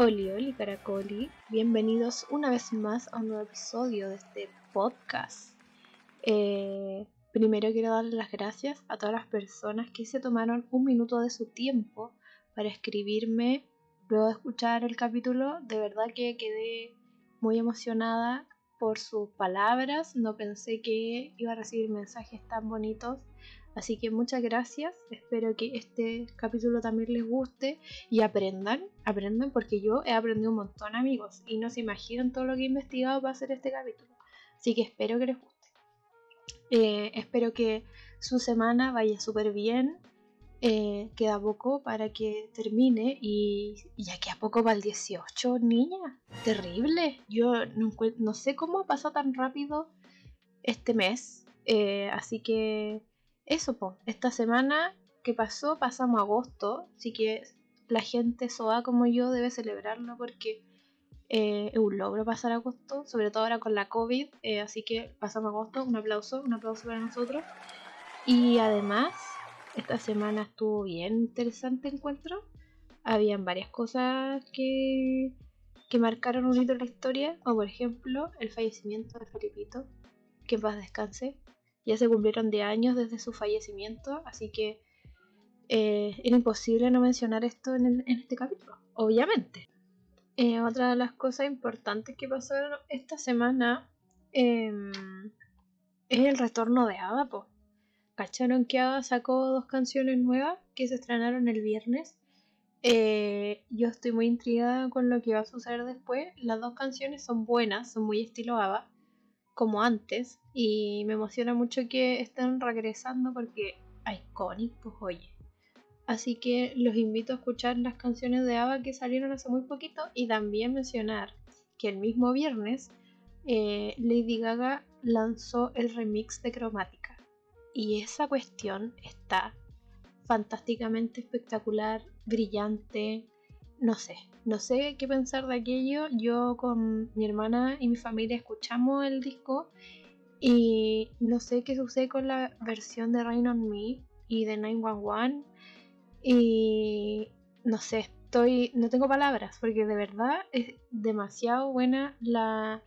Oli, oli, caracoli. Bienvenidos una vez más a un nuevo episodio de este podcast. Eh, primero quiero darle las gracias a todas las personas que se tomaron un minuto de su tiempo para escribirme luego de escuchar el capítulo. De verdad que quedé muy emocionada por sus palabras. No pensé que iba a recibir mensajes tan bonitos. Así que muchas gracias. Espero que este capítulo también les guste y aprendan. Aprendan porque yo he aprendido un montón amigos y no se imaginan todo lo que he investigado para hacer este capítulo. Así que espero que les guste. Eh, espero que su semana vaya súper bien. Eh, queda poco para que termine y, ya queda poco para el 18, niña. Terrible. Yo no, sé cómo ha pasado tan rápido este mes. Eh, así que eso, pues. Esta semana que pasó, pasamos agosto. Así que la gente soa como yo debe celebrarlo porque eh, es un logro pasar agosto. Sobre todo ahora con la COVID. así que pasamos agosto. Un aplauso, un aplauso para nosotros. Y además esta semana estuvo bien interesante encuentro. Habían varias cosas que, que marcaron un hito en la historia, como por ejemplo el fallecimiento de Felipito, que en paz descanse. Ya se cumplieron de años desde su fallecimiento, así que eh, era imposible no mencionar esto en, este capítulo, obviamente. Eh, otra de las cosas importantes que pasaron esta semana em, es el retorno de Adapo. ¿Cacharon que Ada sacó dos canciones nuevas que se estrenaron el viernes? Eh, yo estoy muy intrigada con lo que va a suceder después. Las dos canciones son buenas, son muy estilo Ava, como antes. Y me emociona mucho que estén regresando porque Iconic, pues oye. Así que los invito a escuchar las canciones de Ava que salieron hace muy poquito y también mencionar que el mismo viernes eh, Lady Gaga lanzó el remix de Cromática. Y esa cuestión está fantásticamente espectacular, brillante, no sé, no sé qué pensar de aquello. Yo con mi hermana y mi familia escuchamos el disco y no sé qué sucede con la versión de Rain on Me y de 911 y no sé, estoy no tengo palabras porque de verdad es demasiado buena la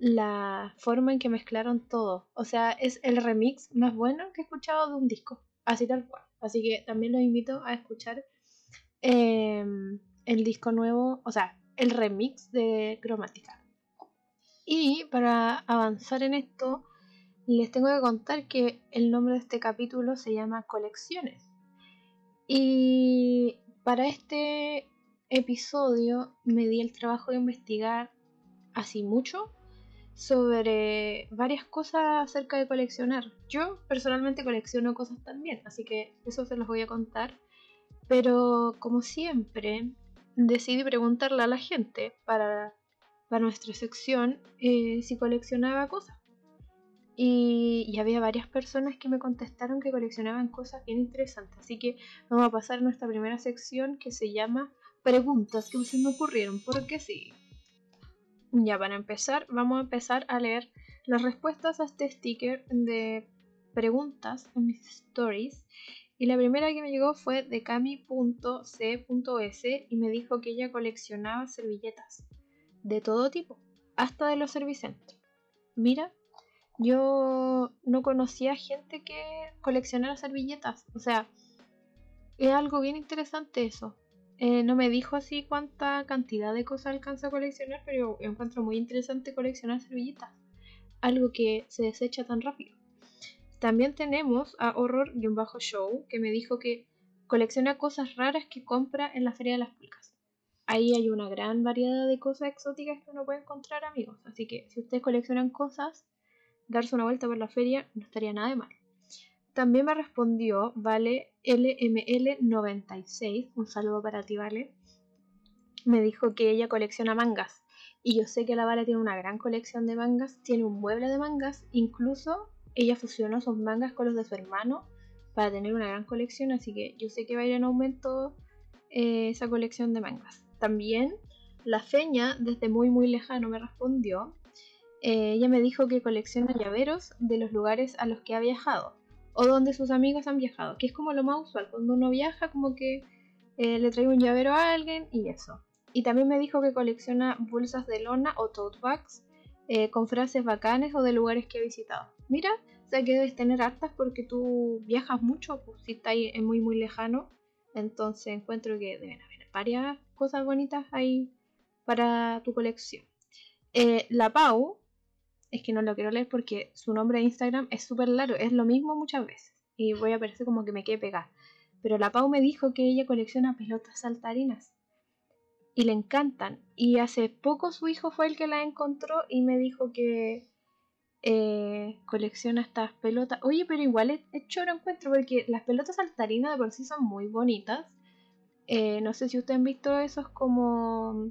la forma en que mezclaron todo. O sea, es el remix más bueno que he escuchado de un disco. Así tal cual. Así que también los invito a escuchar em, el disco nuevo, o sea, el remix de Cromática. Y para avanzar en esto, les tengo que contar que el nombre de este capítulo se llama Colecciones. Y para este episodio me di el trabajo de investigar así mucho sobre varias cosas acerca de coleccionar. Yo personalmente colecciono cosas también, así que eso se los voy a contar. Pero como siempre, decidí preguntarle a la gente para, para nuestra sección eh, si coleccionaba cosas. Y, y, había varias personas que me contestaron que coleccionaban cosas bien interesantes. Así que vamos a pasar a nuestra primera sección que se llama Preguntas que se me ocurrieron, porque sí. Ya, para empezar, vamos a empezar a leer las respuestas a este sticker de preguntas en mis stories. Y la primera que me llegó fue de cami.c.s y me dijo que ella coleccionaba servilletas de todo tipo, hasta de los servicentros. Mira, yo no conocía gente que coleccionara servilletas. O sea, es algo bien interesante eso. Eh, no me dijo así cuánta cantidad de cosas alcanza a coleccionar, pero encuentro muy interesante coleccionar servilletas. Algo que se desecha tan rápido. También tenemos a Horror-Show que me dijo que colecciona cosas raras que compra en la Feria de las Pulcas. Ahí hay una gran variedad de cosas exóticas que uno puede encontrar, amigos. Así que si ustedes coleccionan cosas, darse una vuelta por la feria no estaría nada de mal. También me respondió Vale LML96, un saludo para ti, Vale. Me dijo que ella colecciona mangas. Y yo sé que la Vale tiene una gran colección de mangas, tiene un mueble de mangas, incluso ella fusionó sus mangas con los de su hermano para tener una gran colección, así que yo sé que va a ir en aumento eh, esa colección de mangas. También la Feña, desde muy muy lejano, me respondió. Eh, ella me dijo que colecciona llaveros de los lugares a los que ha viajado o donde sus amigos han viajado, que es como lo más usual, cuando uno viaja como que eh, le trae un llavero a alguien y eso. Y también me dijo que colecciona bolsas de lona o tote bags con frases bacanes o de lugares que he visitado. Mira, o sea que debes tener hartas porque tú viajas mucho, pues si está ahí muy muy lejano. Entonces encuentro que deben haber varias cosas bonitas ahí para tu colección. Eh, la Pau, es que no lo quiero leer porque su nombre de Instagram es súper largo, es lo mismo muchas veces. Y voy a parecer como que me quede pegada. Pero la Pau me dijo que ella colecciona pelotas saltarinas. Y le encantan. Y hace poco su hijo fue el que la encontró y me dijo que eh, colecciona estas pelotas. Oye, pero igual es, es choro encuentro porque las pelotas saltarinas de por sí son muy bonitas. Eh, no sé si ustedes han visto esos como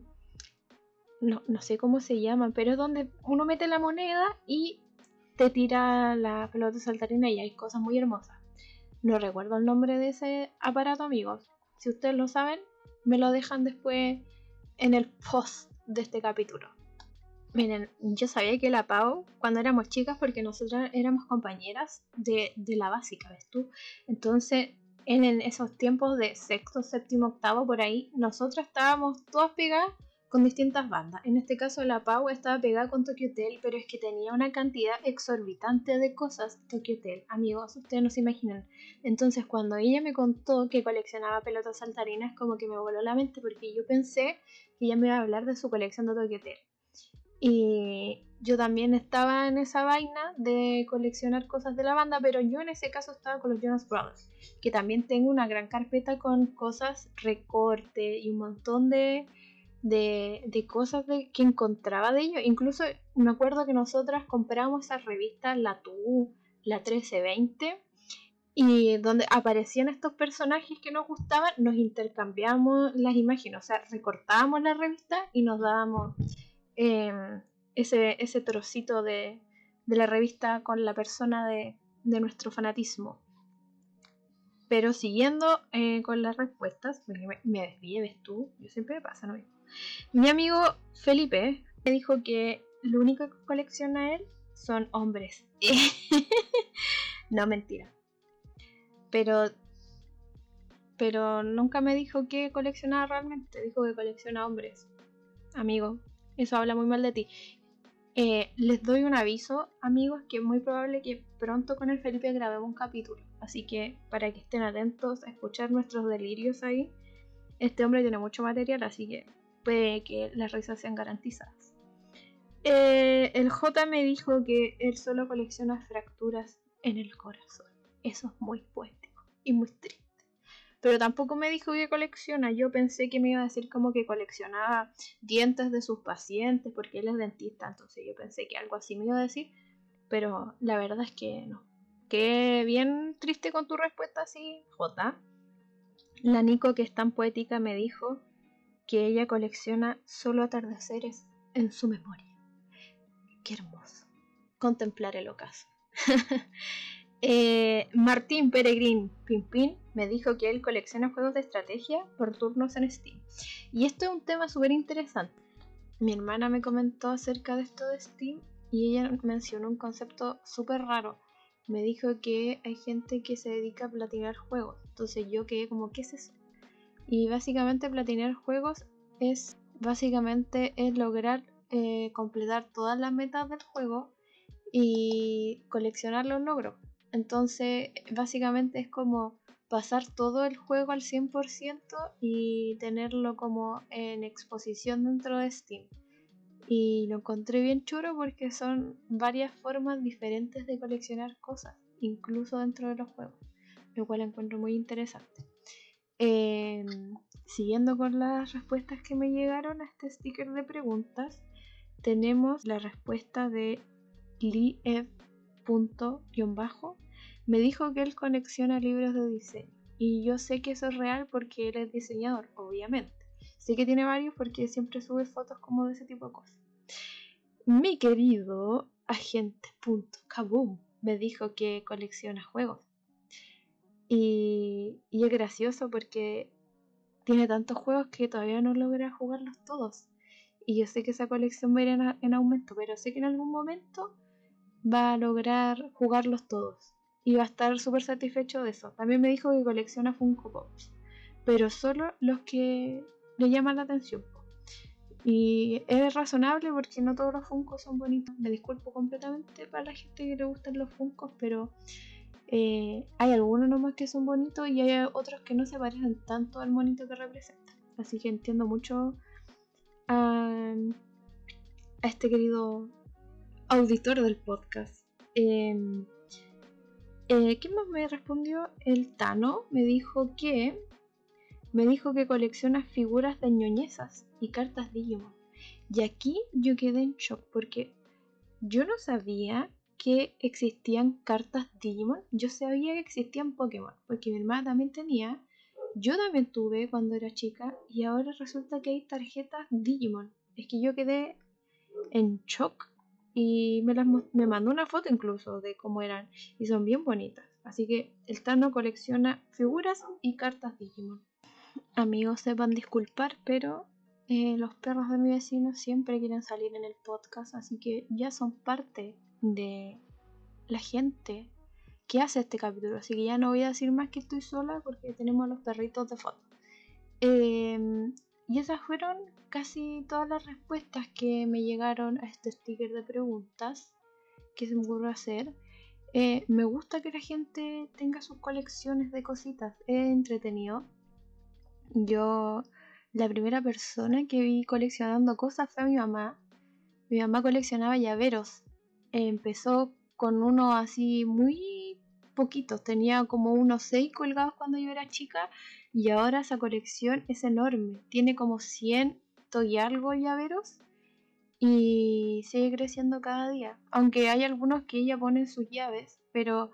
no, no sé cómo se llama, pero es donde uno mete la moneda y te tira la pelota saltarina y hay cosas muy hermosas. No recuerdo el nombre de ese aparato, amigos. Si ustedes lo saben, me lo dejan después en el post de este capítulo. Miren, yo sabía que la Pau, cuando éramos chicas, porque nosotras éramos compañeras de, de la básica, ¿ves tú? Entonces, en, en, esos tiempos de sexto, séptimo, octavo, por ahí, nosotras estábamos todas pegadas con distintas bandas. En este caso la Pau estaba pegada con Tokyo Hotel, pero es que tenía una cantidad exorbitante de cosas Tokyo Hotel. Amigos, ustedes no se imaginan. Entonces cuando ella me contó que coleccionaba pelotas saltarinas, como que me voló la mente porque yo pensé que ella me iba a hablar de su colección de Tokyo Hotel. Y yo también estaba en esa vaina de coleccionar cosas de la banda, pero yo en ese caso estaba con los Jonas Brothers, que también tengo una gran carpeta con cosas, recorte y un montón de de, cosas de, que encontraba de ellos. Incluso me acuerdo que nosotras compramos esas revistas, la TU, la 1320, y donde aparecían estos personajes que nos gustaban, nos intercambiamos las imágenes, o sea, recortábamos la revista y nos dábamos em, ese, ese trocito de, de, la revista con la persona de, de nuestro fanatismo. Pero siguiendo eh, con las respuestas, me, me tú, yo siempre me pasa, ¿no? Mi amigo Felipe me dijo que lo único que colecciona él son hombres. no, mentira. Pero. Pero nunca me dijo que coleccionaba realmente. Dijo que colecciona hombres. Amigo, eso habla muy mal de ti. Eh, les doy un aviso, amigos, que es muy probable que pronto con el Felipe grabemos un capítulo. Así que para que estén atentos a escuchar nuestros delirios ahí. Este hombre tiene mucho material, así que puede que las risas sean garantizadas. Eh, el J me dijo que él solo colecciona fracturas en el corazón. Eso es muy poético y muy triste. Pero tampoco me dijo que colecciona. Yo pensé que me iba a decir como que coleccionaba dientes de sus pacientes porque él es dentista. Entonces yo pensé que algo así me iba a decir. Pero la verdad es que no. Qué bien triste con tu respuesta así, J. La Nico, que es tan poética, me dijo que ella colecciona solo atardeceres en su memoria. Qué hermoso. Contemplar el ocaso. eh, Martín Peregrín Pimpín me dijo que él colecciona juegos de estrategia por turnos en Steam. Y esto es un tema súper interesante. Mi hermana me comentó acerca de esto de Steam y ella mencionó un concepto súper raro. Me dijo que hay gente que se dedica a platinar juegos. Entonces yo quedé como, ¿qué es eso? Y básicamente platinar juegos es básicamente es lograr eh, completar todas las metas del juego y coleccionar los logros. Entonces básicamente es como pasar todo el juego al 100% y tenerlo como en exposición dentro de Steam. Y lo encontré bien chulo porque son varias formas diferentes de coleccionar cosas, incluso dentro de los juegos, lo cual encuentro muy interesante. Em, siguiendo con las respuestas que me llegaron a este sticker de preguntas, tenemos la respuesta de bajo Me dijo que él colecciona libros de diseño. Y yo sé que eso es real porque él es diseñador, obviamente. Sé que tiene varios porque siempre sube fotos como de ese tipo de cosas. Mi querido agente Kaboom me dijo que colecciona juegos. Y, es gracioso porque tiene tantos juegos que todavía no logra jugarlos todos. Y yo sé que esa colección va a ir en, aumento, pero sé que en algún momento va a lograr jugarlos todos. Y va a estar súper satisfecho de eso. También me dijo que colecciona Funko Pops. Pero solo los que le llaman la atención. Y es razonable porque no todos los funcos son bonitos. Me disculpo completamente para la gente que le gustan los funcos, pero eh, hay algunos nomás que son bonitos y hay otros que no se parecen tanto al monito que representan. Así que entiendo mucho a, este querido auditor del podcast. Em, eh, ¿Qué más me respondió? El Tano me dijo que me dijo que colecciona figuras de ñoñezas y cartas Digimon. Y aquí yo quedé en shock porque yo no sabía que existían cartas Digimon. Yo sabía que existían Pokémon, porque mi hermana también tenía. Yo también tuve cuando era chica y ahora resulta que hay tarjetas Digimon. Es que yo quedé en shock y me, las, me mandó una foto incluso de cómo eran y son bien bonitas. Así que el Tano colecciona figuras y cartas Digimon. Amigos, sepan disculpar, pero eh, los perros de mi vecino siempre quieren salir en el podcast, así que ya son parte de la gente que hace este capítulo. Así que ya no voy a decir más que estoy sola porque tenemos a los perritos de foto. Em, y esas fueron casi todas las respuestas que me llegaron a este sticker de preguntas que se me ocurrió hacer. Eh, me gusta que la gente tenga sus colecciones de cositas. Es entretenido. Yo, la primera persona que vi coleccionando cosas fue mi mamá. Mi mamá coleccionaba llaveros empezó con uno así muy poquitos, tenía como unos 6 colgados cuando yo era chica y ahora esa colección es enorme, tiene como 100 y algo llaveros y sigue creciendo cada día, aunque hay algunos que ella pone sus llaves, pero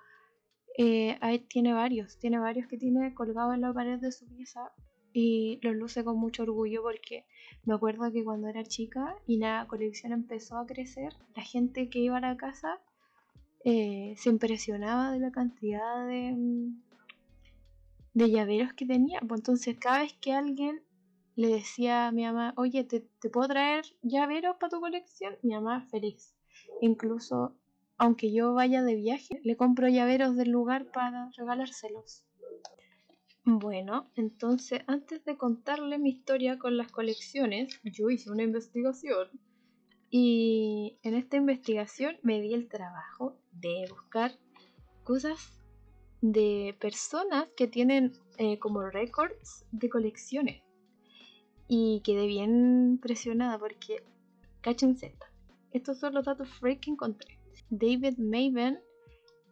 eh, tiene varios, tiene varios que tiene colgados en la pared de su pieza y los luce con mucho orgullo porque me acuerdo que cuando era chica y la colección empezó a crecer, la gente que iba a la casa eh, se impresionaba de la cantidad de, de llaveros que tenía. Pues entonces cada vez que alguien le decía a mi mamá, oye, ¿te, te puedo traer llaveros para tu colección? Mi mamá feliz. Incluso aunque yo vaya de viaje, le compro llaveros del lugar para regalárselos. Bueno, entonces antes de contarle mi historia con las colecciones, yo hice una investigación y en esta investigación me di el trabajo de buscar cosas de personas que tienen eh, como récords de colecciones. Y quedé bien impresionada porque, cachense, estos son los datos freak que encontré. David Maven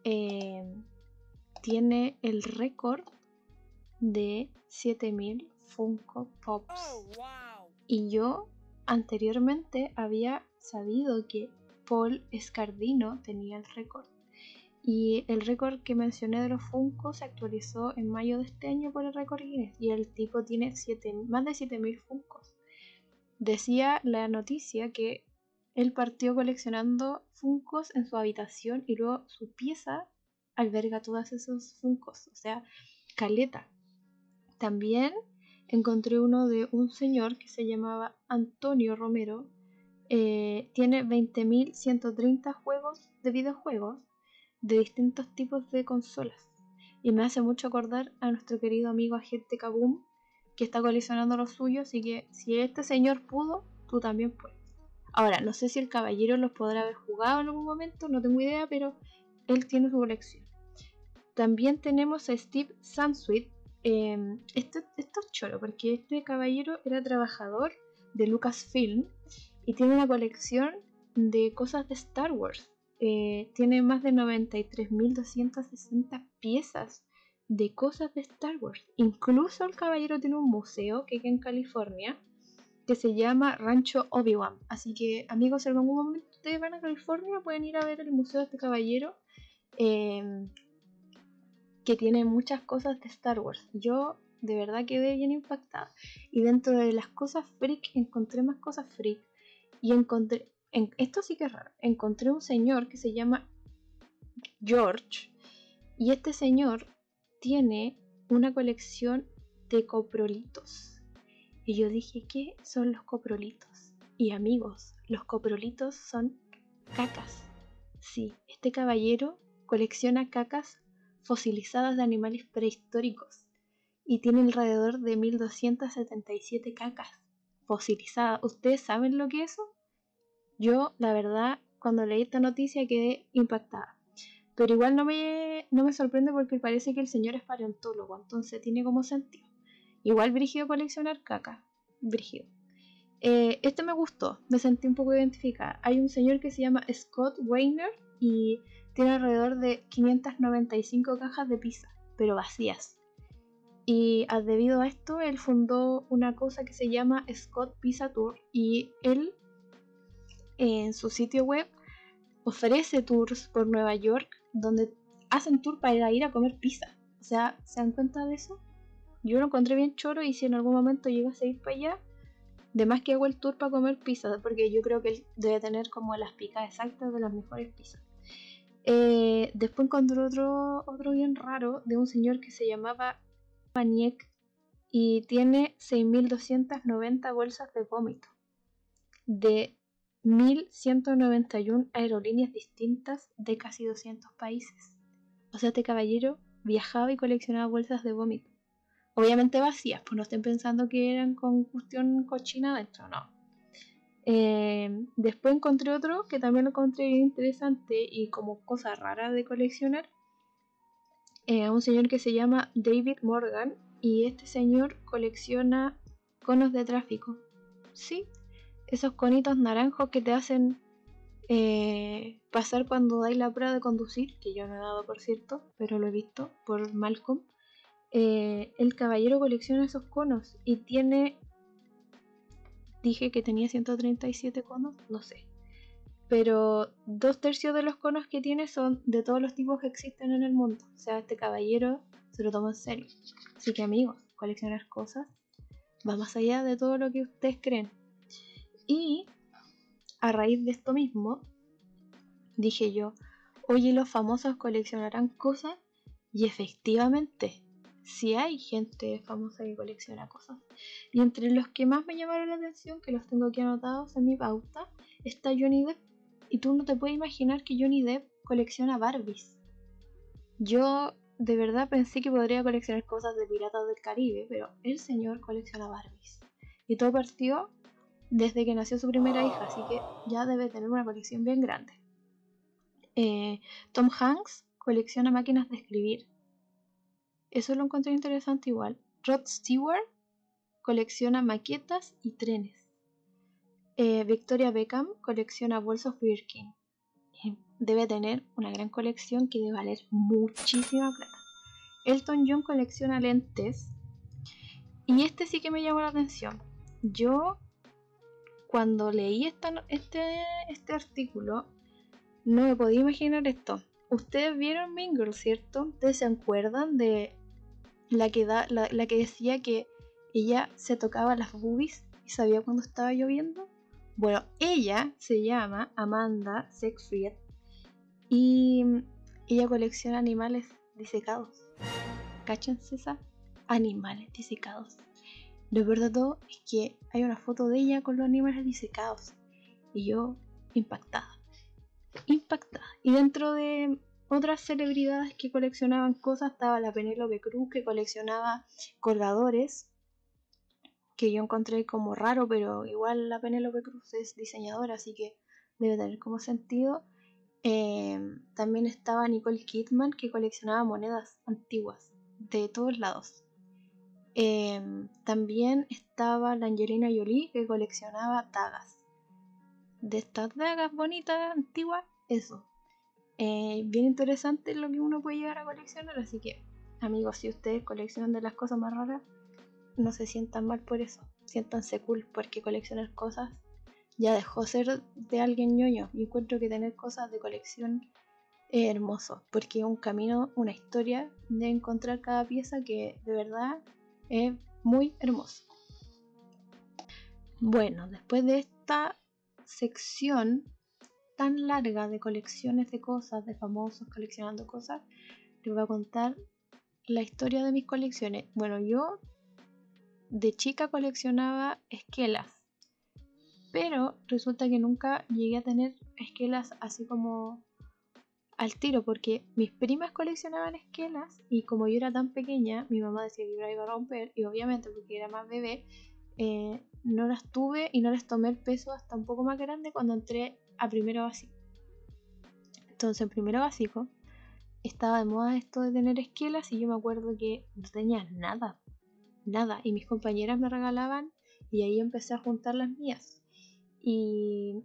eh, tiene el récord de 7000 Funko Pops. Oh, y yo anteriormente había sabido que Paul Escardino tenía el récord. Y el récord que mencioné de los Funko se actualizó en mayo de este año por el récord Guinness. Y el tipo tiene más de 7000 Funkos. Decía la noticia que él partió coleccionando Funkos en su habitación y luego su pieza alberga todos esos Funkos. O sea, caleta. También encontré uno de un señor que se llamaba Antonio Romero. Eh, tiene 20.130 juegos de videojuegos de distintos tipos de consolas. Y me hace mucho acordar a nuestro querido amigo Agente Kaboom, que está coleccionando los suyos. Así que si este señor pudo, tú también puedes. Ahora, no sé si el caballero los podrá haber jugado en algún momento, no tengo idea, pero él tiene su colección. También tenemos a Steve Sansweet, Em, esto, esto es choro, porque este caballero era trabajador de Lucasfilm y tiene una colección de cosas de Star Wars. Eh, tiene más de 93.260 piezas de cosas de Star Wars. Incluso el caballero tiene un museo que queda en California que se llama Rancho Obi-Wan. Así que amigos, si en algún momento ustedes van a California pueden ir a ver el museo de este caballero. Em, que tiene muchas cosas de Star Wars. Yo de verdad quedé bien impactada. Y dentro de las cosas freak encontré más cosas freak. Y encontré, en, esto sí que es raro, encontré un señor que se llama George. Y este señor tiene una colección de coprolitos. Y yo dije, ¿qué son los coprolitos? Y amigos, los coprolitos son cacas. Sí, este caballero colecciona cacas fosilizadas de animales prehistóricos y tiene alrededor de 1277 cacas. fosilizada. ¿Ustedes saben lo que es eso? Yo, la verdad, cuando leí esta noticia quedé impactada. Pero igual no me, no me sorprende porque parece que el señor es paleontólogo, entonces tiene como sentido. Igual Brígido coleccionar caca. Brígido. Eh, este me gustó, me sentí un poco identificada. Hay un señor que se llama Scott Weiner y tiene alrededor de 595 cajas de pizza, pero vacías. Y debido a esto, él fundó una cosa que se llama Scott Pizza Tour y él en su sitio web ofrece tours por Nueva York donde hacen tour para ir a comer pizza. O sea, ¿se dan cuenta de eso? Yo lo encontré bien choro y si en algún momento llegas a ir para allá, de más que hago el tour para comer pizza, porque yo creo que él debe tener como las picas exactas de las mejores pizzas. Eh, después encontré otro, otro bien raro de un señor que se llamaba Maniek y tiene 6.290 bolsas de vómito de 1.191 aerolíneas distintas de casi 200 países. O sea, este caballero viajaba y coleccionaba bolsas de vómito. Obviamente vacías, pues no estén pensando que eran con cuestión cochina adentro, no. Eh, después encontré otro que también lo encontré interesante y como cosa rara de coleccionar. Eh, un señor que se llama David Morgan y este señor colecciona conos de tráfico. Sí, esos conitos naranjos que te hacen eh, pasar cuando dais la prueba de conducir, que yo no he dado por cierto, pero lo he visto por Malcolm. Eh, el caballero colecciona esos conos y tiene... Dije que tenía 137 conos, no sé. Pero dos tercios de los conos que tiene son de todos los tipos que existen en el mundo. O sea, este caballero se lo toma en serio. Así que amigos, coleccionar cosas va más allá de todo lo que ustedes creen. Y a raíz de esto mismo, dije yo, oye, los famosos coleccionarán cosas y efectivamente, si hay gente famosa que colecciona cosas. Y entre los que más me llamaron la atención, que los tengo aquí anotados en mi pauta, está Johnny Depp. Y tú no te puedes imaginar que Johnny Depp colecciona Barbies. Yo de verdad pensé que podría coleccionar cosas de Piratas del Caribe, pero el señor colecciona Barbies. Y todo partió desde que nació su primera hija, así que ya debe tener una colección bien grande. Eh, Tom Hanks colecciona máquinas de escribir. Eso lo encontré interesante igual. Rod Stewart colecciona maquetas y trenes. Eh, Victoria Beckham colecciona bolsos Birkin. Eh, debe tener una gran colección que debe valer muchísima plata. Elton John colecciona lentes. Y este sí que me llamó la atención. Yo cuando leí este, este artículo, no me podía imaginar esto. Ustedes vieron Mingle, ¿cierto? Ustedes se acuerdan de la que, decía que ella se tocaba las boobies y sabía cuando estaba lloviendo. Bueno, ella se llama Amanda Sexfried y ella colecciona animales disecados. ¿Cáchense esa? Animales disecados. Lo peor de es que hay una foto de ella con los animales disecados. Y yo impactada. Impactada. Y dentro de otras celebridades que coleccionaban cosas estaba la Penélope Cruz que coleccionaba colgadores. Que yo encontré como raro, pero igual la Penélope Cruz es diseñadora, así que debe tener como sentido. Eh, también estaba Nicole Kidman que coleccionaba monedas antiguas de todos lados. Em, también estaba la Angelina Jolie que coleccionaba dagas. De estas dagas bonitas, antiguas, eso. Eh, bien interesante lo que uno puede llegar a coleccionar, así que amigos, si ustedes coleccionan de las cosas más raras, no se sientan mal por eso. Siéntanse cool porque coleccionar cosas ya dejó ser de alguien ñoño. Y encuentro que tener cosas de colección es hermoso porque es un camino, una historia de encontrar cada pieza que de verdad es muy hermoso. Bueno, después de esta sección tan larga de colecciones de cosas, de famosos coleccionando cosas, les voy a contar la historia de mis colecciones. Bueno, yo de chica coleccionaba esquelas, pero resulta que nunca llegué a tener esquelas así como al tiro porque mis primas coleccionaban esquelas y como yo era tan pequeña, mi mamá decía que yo la iba a romper y obviamente porque era más bebé, eh, no las tuve y no les tomé el peso hasta un poco más grande cuando entré a primero básico. Entonces en primero básico estaba de moda esto de tener esquelas y yo me acuerdo que no tenía nada, nada. Y mis compañeras me regalaban y ahí empecé a juntar las mías. Y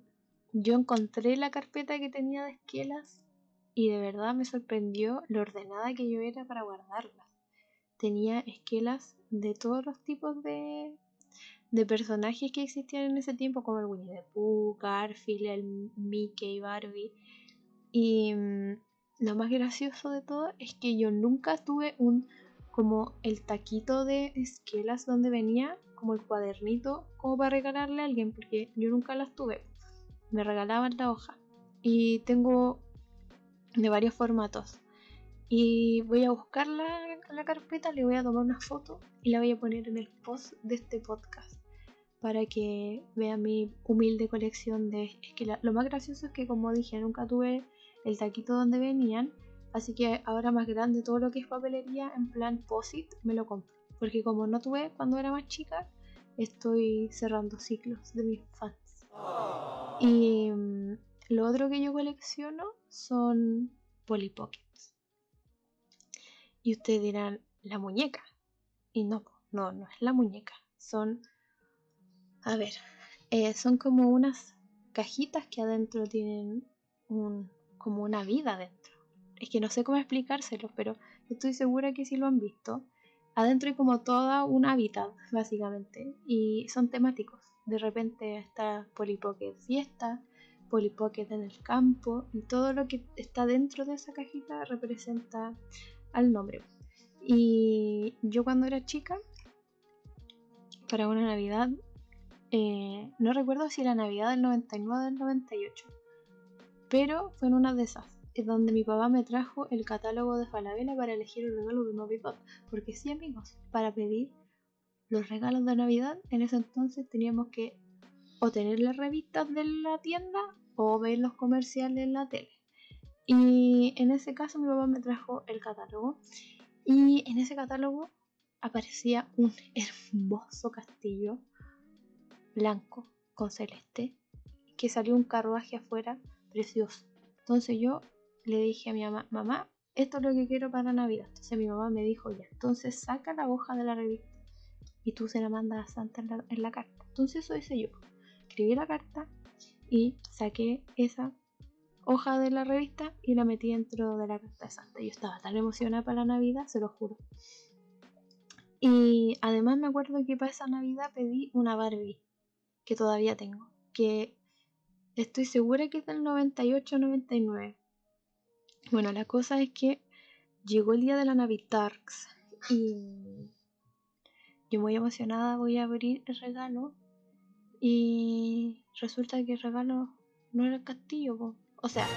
yo encontré la carpeta que tenía de esquelas y de verdad me sorprendió lo ordenada que yo era para guardarlas. Tenía esquelas de todos los tipos de, de personajes que existían en ese tiempo, como el Winnie the Pooh, Garfield, el Mickey, Barbie. Y mm, lo más gracioso de todo es que yo nunca tuve un como el taquito de esquelas donde venía como el cuadernito como para regalarle a alguien porque yo nunca las tuve me regalaban la hoja y tengo de varios formatos y voy a buscar la, la carpeta le voy a tomar una foto y la voy a poner en el post de este podcast para que vean mi humilde colección de esquelas lo más gracioso es que como dije nunca tuve el taquito donde venían. Así que ahora más grande todo lo que es papelería en plan POSIT me lo compro. Porque como no tuve cuando era más chica, estoy cerrando ciclos de mis fans. Y mm, lo otro que yo colecciono son Polly Pockets. Y ustedes dirán, la muñeca. Y no, no, no es la muñeca. Son, a ver, eh, son como unas cajitas que adentro tienen un, como una vida dentro. Es que no sé cómo explicárselo, pero estoy segura que si lo han visto. Adentro hay como toda una hábitat, básicamente, y son temáticos. De repente está Polipocket Fiesta, Polipocket en el campo, y todo lo que está dentro de esa cajita representa al nombre. Y yo cuando era chica, para una Navidad, eh, no recuerdo si la Navidad del 99 o del 98, pero fue en una de esas, donde mi papá me trajo el catálogo de Falabella para elegir el regalo de Navidad. Porque sí, amigos, para pedir los regalos de Navidad, en ese entonces teníamos que o tener las revistas de la tienda o ver los comerciales en la tele. Y en ese caso mi papá me trajo el catálogo. Y en ese catálogo aparecía un hermoso castillo blanco con celeste que salió un carruaje afuera precioso. Entonces yo le dije a mi mamá, mamá, esto es lo que quiero para Navidad. Entonces mi mamá me dijo, ya, entonces saca la hoja de la revista y tú se la mandas a Santa en la, carta. Entonces eso hice yo. Escribí la carta y saqué esa hoja de la revista y la metí dentro de la carta de Santa. Yo estaba tan emocionada para la Navidad, se lo juro. Y además me acuerdo que para esa Navidad pedí una Barbie que todavía tengo, que Estoy segura que es del 98-99. Bueno, la cosa es que llegó el día de la Navitarks y yo muy emocionada voy a abrir el regalo y resulta que el regalo no era el castillo, o sea,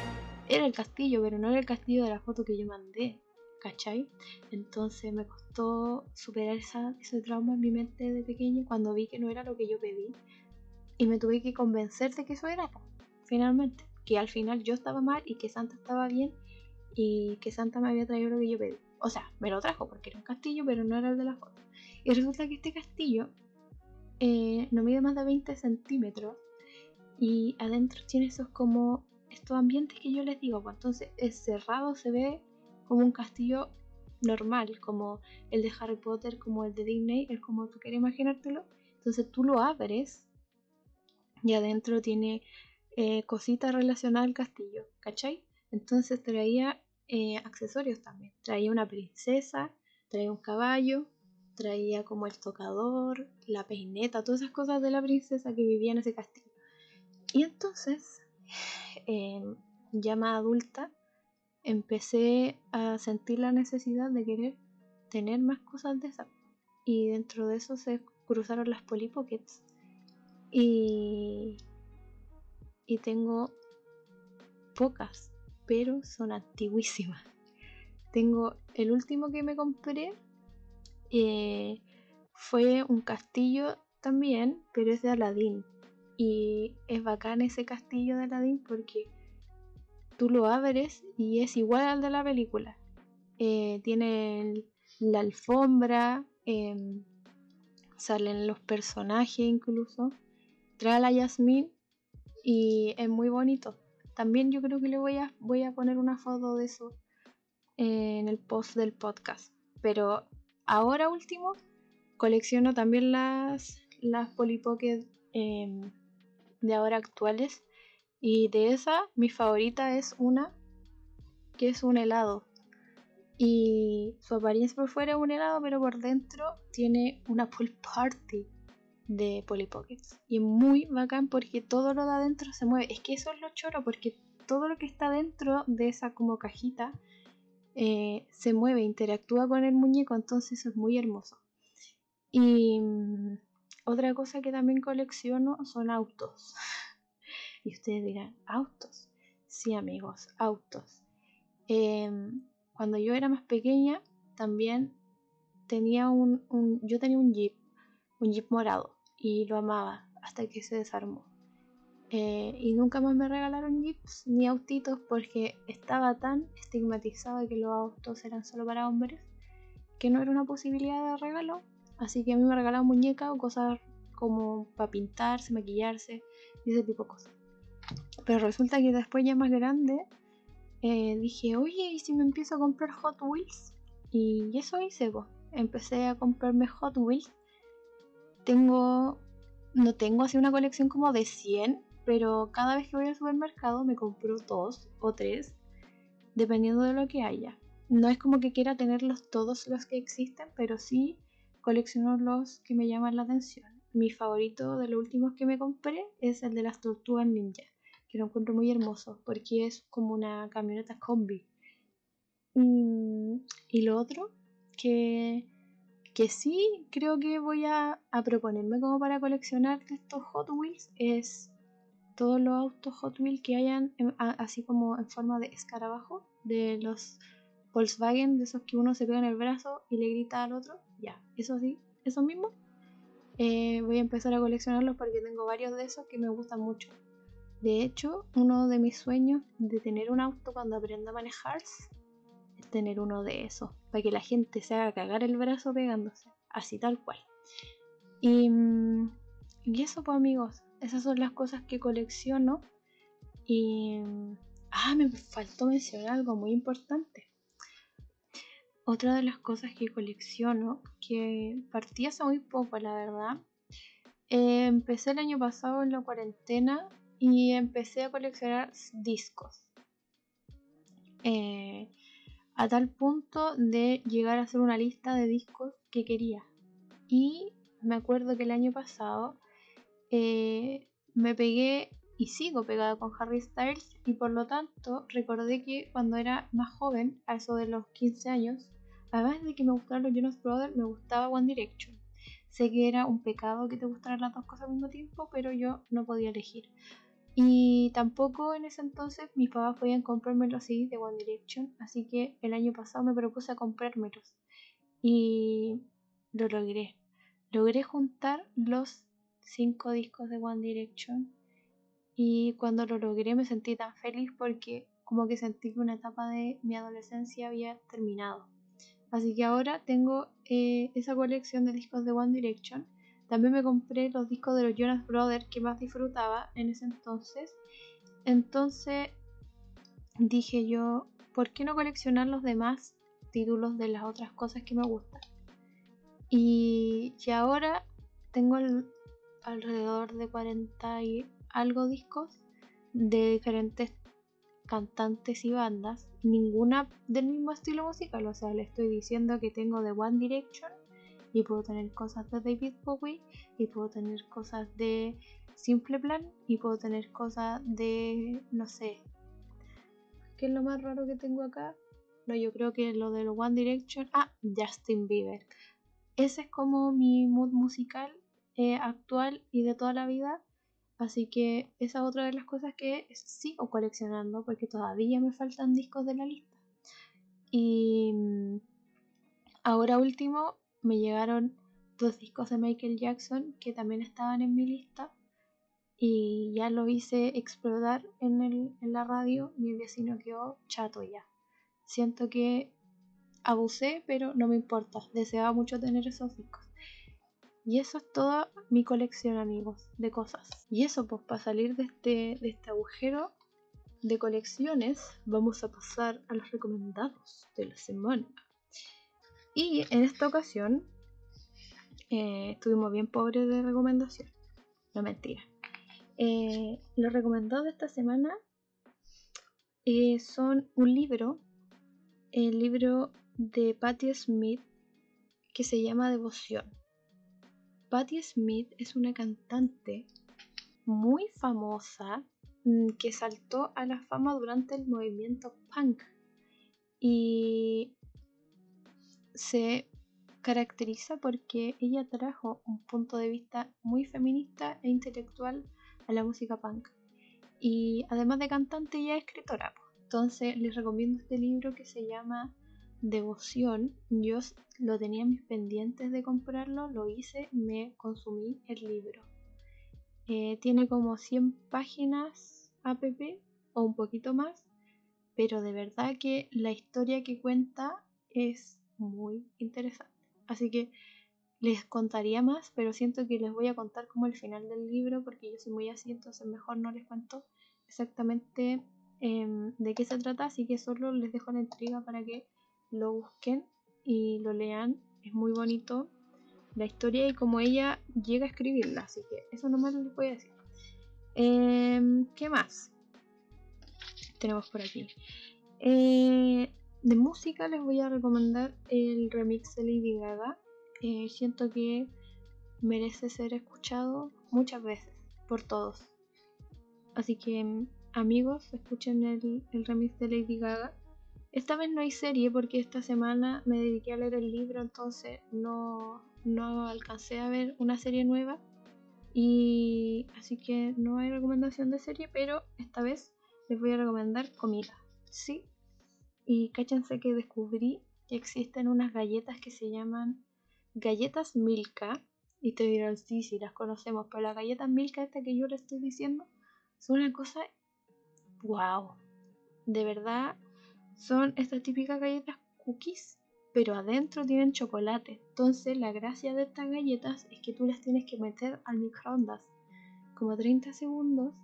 era el castillo, pero no era el castillo de la foto que yo mandé, ¿cachai? Entonces me costó superar esa, ese trauma en mi mente de pequeño cuando vi que no era lo que yo pedí y me tuve que convencer de que eso era finalmente. Que al final yo estaba mal y que Santa estaba bien y que Santa me había traído lo que yo pedí. O sea, me lo trajo porque era un castillo, pero no era el de la foto. Y resulta que este castillo eh, no mide más de 20 centímetros y adentro tiene esos como estos ambientes que yo les digo. Pues entonces es cerrado, se ve como un castillo normal, como el de Harry Potter, como el de Disney, es como tú quieres imaginártelo. Entonces tú lo abres y adentro tiene eh, cositas relacionadas al castillo, ¿cachai? Entonces traía eh, accesorios también. Traía una princesa, traía un caballo, traía como el tocador, la peineta, todas esas cosas de la princesa que vivía en ese castillo. Y entonces, em, ya más adulta, empecé a sentir la necesidad de querer tener más cosas de esas. Y dentro de eso se cruzaron las Polly Pockets. Y y tengo pocas, pero son antiguísimas. Tengo el último que me compré, eh, fue un castillo también, pero es de Aladdin. Y es bacán ese castillo de Aladdin porque tú lo abres y es igual al de la película. Eh, tiene la alfombra, em, salen los personajes incluso. Trae a la Yasmin y es muy bonito. También yo creo que le voy a, voy a poner una foto de eso en el post del podcast. Pero ahora último, colecciono también las, las Polly Pocket em, de ahora actuales. Y de esa, mi favorita es una que es un helado. Y su apariencia por fuera es un helado, pero por dentro tiene una pool party de Polly Pockets. Y es muy bacán porque todo lo de adentro se mueve. Es que eso es lo choro, porque todo lo que está dentro de esa como cajita eh, se mueve, interactúa con el muñeco, entonces eso es muy hermoso. Y mm, otra cosa que también colecciono son autos. y ustedes dirán, ¿autos? Sí, amigos, autos. Em, cuando yo era más pequeña, también tenía un, yo tenía un jeep, un jeep morado, y lo amaba hasta que se desarmó. Eh, y nunca más me regalaron jeeps ni autitos porque estaba tan estigmatizada que los autos eran solo para hombres que no era una posibilidad de regalo. Así que a mí me regalaban muñecas o cosas como para pintarse, maquillarse y ese tipo de cosas. Pero resulta que después ya más grande eh, dije, oye, ¿y si me empiezo a comprar Hot Wheels? Y eso hice, pues. Empecé a comprarme Hot Wheels. Tengo, no tengo así una colección como de 100, pero cada vez que voy al supermercado me compro dos o tres, dependiendo de lo que haya. No es como que quiera tenerlos todos los que existen, pero sí colecciono los que me llaman la atención. Mi favorito de los últimos que me compré es el de las tortugas ninja que lo encuentro muy hermoso porque es como una camioneta combi. Mm, y lo otro, que, que sí creo que voy a, proponerme como para coleccionar estos Hot Wheels es todos los autos Hot Wheels que hayan así como en forma de escarabajo de los Volkswagen, de esos que uno se pega en el brazo y le grita al otro. Ya, eso sí, eso mismo. Eh, voy a empezar a coleccionarlos porque tengo varios de esos que me gustan mucho. De hecho, uno de mis sueños de tener un auto cuando aprenda a manejar es tener uno de esos, para que la gente se haga cagar el brazo pegándose, así tal cual. Y, mm, y eso pues amigos, esas son las cosas que colecciono. Y... Ah, me faltó mencionar algo muy importante. Otra de las cosas que colecciono, que partí hace muy poco, la verdad. Eh, empecé el año pasado en la cuarentena y empecé a coleccionar discos. Eh, a tal punto de llegar a hacer una lista de discos que quería. Y me acuerdo que el año pasado eh, me pegué y sigo pegada con Harry Styles y por lo tanto recordé que cuando era más joven, a eso de los 15 años, además de que me gustaban los Jonas Brothers, me gustaba One Direction. Sé que era un pecado que te gustaran las dos cosas al mismo tiempo, pero yo no podía elegir. Y tampoco en ese entonces mis papás podían comprarme los CDs de One Direction, así que el año pasado me propuse a comprármelos. Y lo logré. Logré juntar los cinco discos de One Direction. Y cuando lo logré me sentí tan feliz porque como que sentí que una etapa de mi adolescencia había terminado. Así que ahora tengo eh, esa colección de discos de One Direction también me compré los discos de los Jonas Brothers que más disfrutaba en ese entonces. Entonces dije yo, ¿por qué no coleccionar los demás títulos de las otras cosas que me gustan? Y, y ahora tengo alrededor de 40 y algo discos de diferentes cantantes y bandas, ninguna del mismo estilo musical, o sea, le estoy diciendo que tengo de One Direction y puedo tener cosas de David Bowie y puedo tener cosas de Simple Plan y puedo tener cosas de no sé ¿qué es lo más raro que tengo acá? no yo creo que lo del One Direction. Ah Justin Bieber. Ese es como mi mood musical eh, actual y de toda la vida así que esa es otra de las cosas que sigo coleccionando porque todavía me faltan discos de la lista y mm, ahora último me llegaron dos discos de Michael Jackson que también estaban en mi lista y ya lo hice explotar en, en la radio. Mi vecino quedó chato ya. Siento que abusé, pero no me importa. Deseaba mucho tener esos discos. Y eso es toda mi colección, amigos, de cosas. Y eso, pues, para salir de este, de este agujero de colecciones, vamos a pasar a los recomendados de la semana. Y en esta ocasión, eh, estuvimos bien pobres de recomendación. No mentira. Eh, los recomendados de esta semana eh, son un libro, el libro de Patti Smith, que se llama Devoción. Patti Smith es una cantante muy famosa mm, que saltó a la fama durante el movimiento punk y se caracteriza porque ella trajo un punto de vista muy feminista e intelectual a la música punk. Y además de cantante, ella es escritora. Entonces les recomiendo este libro que se llama devoción, yo lo tenía en mis pendientes de comprarlo, lo hice, me consumí el libro. Eh, tiene como 100 páginas app o un poquito más, pero de verdad que la historia que cuenta es muy interesante. Así que les contaría más, pero siento que les voy a contar como el final del libro porque yo soy muy así, entonces mejor no les cuento exactamente em, de qué se trata, así que solo les dejo la intriga para que lo busquen y lo lean. Es muy bonito la historia y cómo ella llega a escribirla. Así que eso nomás les voy a decir. Em, ¿Qué más? Tenemos por aquí. Eh, de música les voy a recomendar el remix de Lady Gaga. Eh, siento que merece ser escuchado muchas veces por todos. Así que amigos, escuchen el, el remix de Lady Gaga. Esta vez no hay serie porque esta semana me dediqué a leer el libro, entonces no, no alcancé a ver una serie nueva. Y así que no hay recomendación de serie, pero esta vez les voy a recomendar comida. Sí. Y cáchense que descubrí que existen unas galletas que se llaman galletas Milka. Y te dirán, sí, sí, las conocemos, pero las galletas Milka, esta que yo le estoy diciendo, son una cosa. ¡Wow! De verdad, son estas típicas galletas cookies, pero adentro tienen chocolate. Entonces la gracia de estas galletas es que tú las tienes que meter al microondas como 30 segundos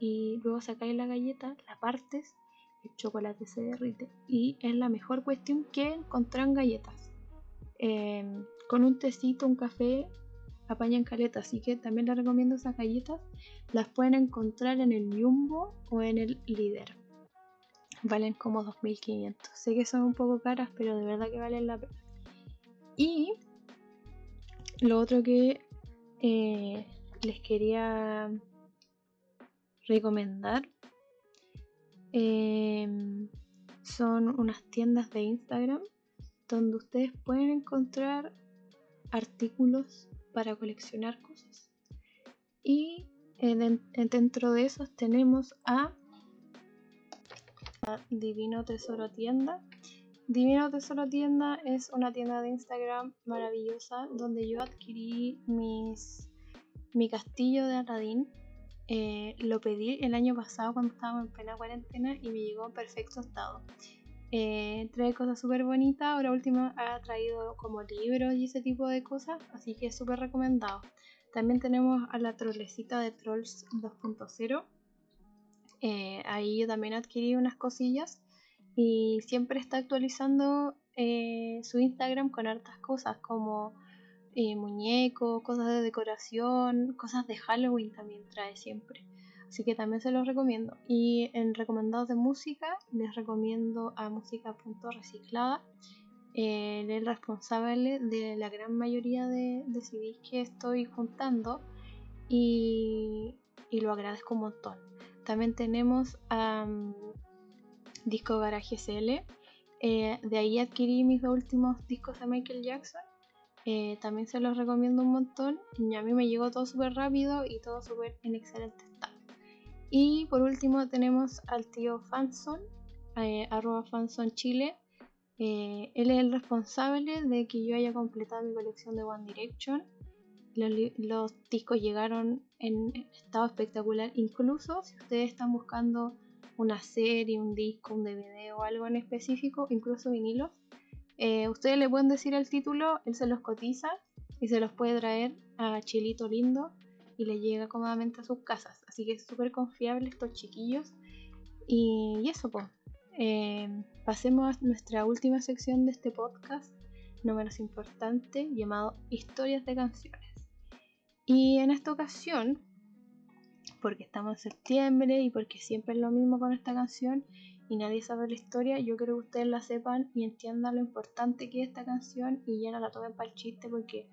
y luego sacáis la galleta, la partes, el chocolate se derrite y es la mejor cuestión que encontrar galletas. Em, con un tecito, un café, apañan caleta, así que también les recomiendo esas galletas. Las pueden encontrar en el Jumbo o en el Líder valen como 2.500. Sé que son un poco caras, pero de verdad que valen la pena. Y lo otro que eh, les quería recomendar em, son unas tiendas de Instagram donde ustedes pueden encontrar artículos para coleccionar cosas. Y dentro de esos tenemos a Divino Tesoro Tienda. Divino Tesoro Tienda es una tienda de Instagram maravillosa donde yo adquirí mi castillo de Aladdin. Eh, lo pedí el año pasado cuando estábamos en plena cuarentena y me llegó en perfecto estado. Eh, trae cosas súper bonitas, ahora último ha traído como libros y ese tipo de cosas, así que es súper recomendado. También tenemos a la trolecita de Trolls 2.0 eh, ahí yo también adquirí unas cosillas y siempre está actualizando eh, su Instagram con hartas cosas como eh, muñecos, cosas de decoración, cosas de Halloween también trae siempre. Así que también se los recomiendo. Y en recomendados de música les recomiendo a Música.reciclada. él es el responsable de la gran mayoría de, de que estoy juntando y, y lo agradezco un montón. También tenemos Disco Garage SL. Eh, de ahí adquirí mis dos últimos discos de Michael Jackson. Eh, también se los recomiendo un montón. Y a mí me llegó todo súper rápido y todo súper en excelente estado. Y por último tenemos al tío Fanson, eh, arroba Fanson Chile. él es el responsable de que yo haya completado mi colección de One Direction los, discos llegaron en estado espectacular. Incluso si ustedes están buscando una serie, un disco, un DVD o algo en específico, incluso vinilos, eh, ustedes le pueden decir el título, él se los cotiza y se los puede traer a Chilito Lindo y le llega cómodamente a sus casas. Así que es súper confiable estos chiquillos. Y, eso, pues. pasemos a nuestra última sección de este podcast, no menos importante, llamado Historias de canciones. Y en esta ocasión, porque estamos en septiembre y porque siempre es lo mismo con esta canción y nadie sabe la historia, yo quiero que ustedes la sepan y entiendan lo importante que es esta canción y ya no la tomen para el chiste porque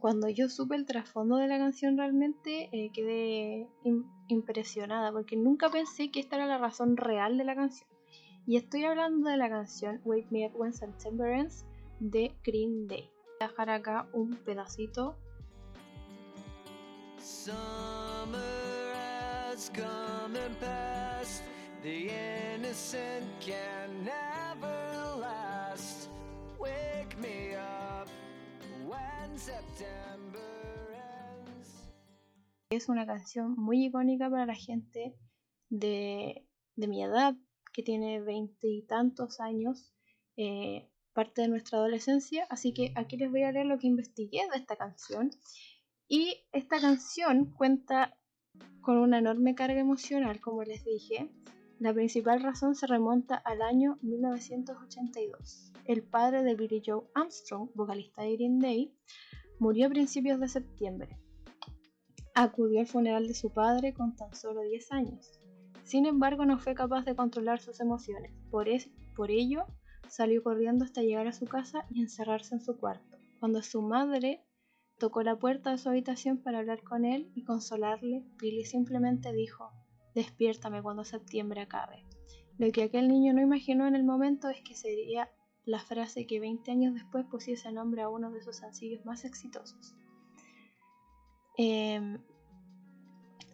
cuando yo supe el trasfondo de la canción realmente eh, quedé impresionada porque nunca pensé que esta era la razón real de la canción. Y estoy hablando de la canción Wake Me Up When September Ends de Green Day. Voy a dejar acá un pedacito. Summer has come and passed. The innocent can never last. Wake me up. Es una canción muy icónica para la gente de, mi edad, que tiene veinte y tantos años, eh, parte de nuestra adolescencia. Así que aquí les voy a leer lo que investigué de esta canción. Y esta canción cuenta con una enorme carga emocional, como les dije. La principal razón se remonta al año 1982. El padre de Billy Joe Armstrong, vocalista de Green Day, murió a principios de septiembre. Acudió al funeral de su padre con tan solo 10 años. Sin embargo, no fue capaz de controlar sus emociones. Por, por ello, salió corriendo hasta llegar a su casa y encerrarse en su cuarto. Cuando su madre tocó la puerta de su habitación para hablar con él y consolarle, Billy simplemente dijo, despiértame cuando septiembre acabe. Lo que aquel niño no imaginó en el momento es que sería la frase que 20 años después pusiese nombre a uno de sus sencillos más exitosos. Em,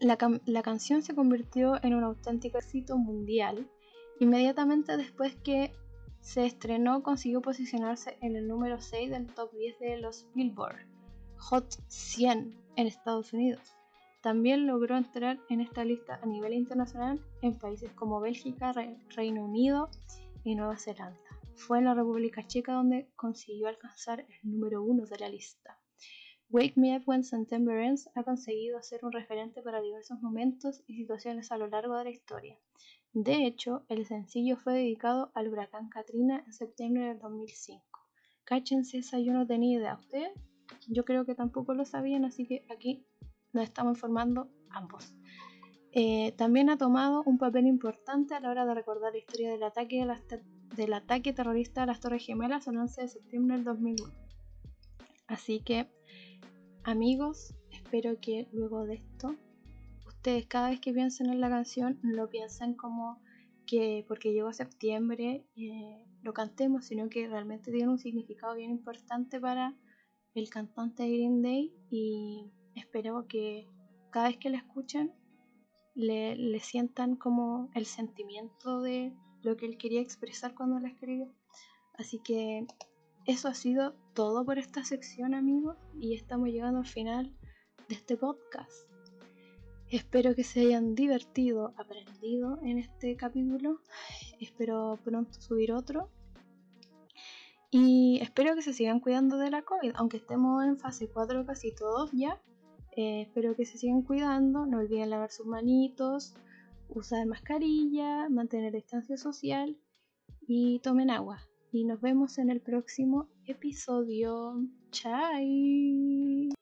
la, la, canción se convirtió en un auténtico éxito mundial. Inmediatamente después que se estrenó consiguió posicionarse en el número 6 del top 10 de los Billboard Hot 100 en Estados Unidos. También logró entrar en esta lista a nivel internacional en países como Bélgica, Reino Unido y Nueva Zelanda. Fue en la República Checa donde consiguió alcanzar el número uno de la lista. Wake Me Up When September Ends ha conseguido ser un referente para diversos momentos y situaciones a lo largo de la historia. De hecho, el sencillo fue dedicado al huracán Katrina en septiembre del 2005. Cáchense esa, yo no tenía idea. ¿Ustedes? Yo creo que tampoco lo sabían, así que aquí nos estamos informando ambos. Eh, también ha tomado un papel importante a la hora de recordar la historia del ataque, del ataque terrorista a las Torres Gemelas el 11 de septiembre del 2001. Así que, amigos, espero que luego de esto, ustedes cada vez que piensen en la canción, lo piensen como que porque llegó septiembre eh, lo cantemos, sino que realmente tiene un significado bien importante para el cantante Green Day y espero que cada vez que la escuchen le, sientan como el sentimiento de lo que él quería expresar cuando la escribió. Así que eso ha sido todo por esta sección amigos y estamos llegando al final de este podcast. Espero que se hayan divertido, aprendido en este capítulo. Espero pronto subir otro. Y espero que se sigan cuidando de la COVID, aunque estemos en fase 4 casi todos ya. Eh, espero que se sigan cuidando, no olviden lavar sus manitos, usar mascarilla, mantener distancia social y tomen agua. Y nos vemos en el próximo episodio. Chao.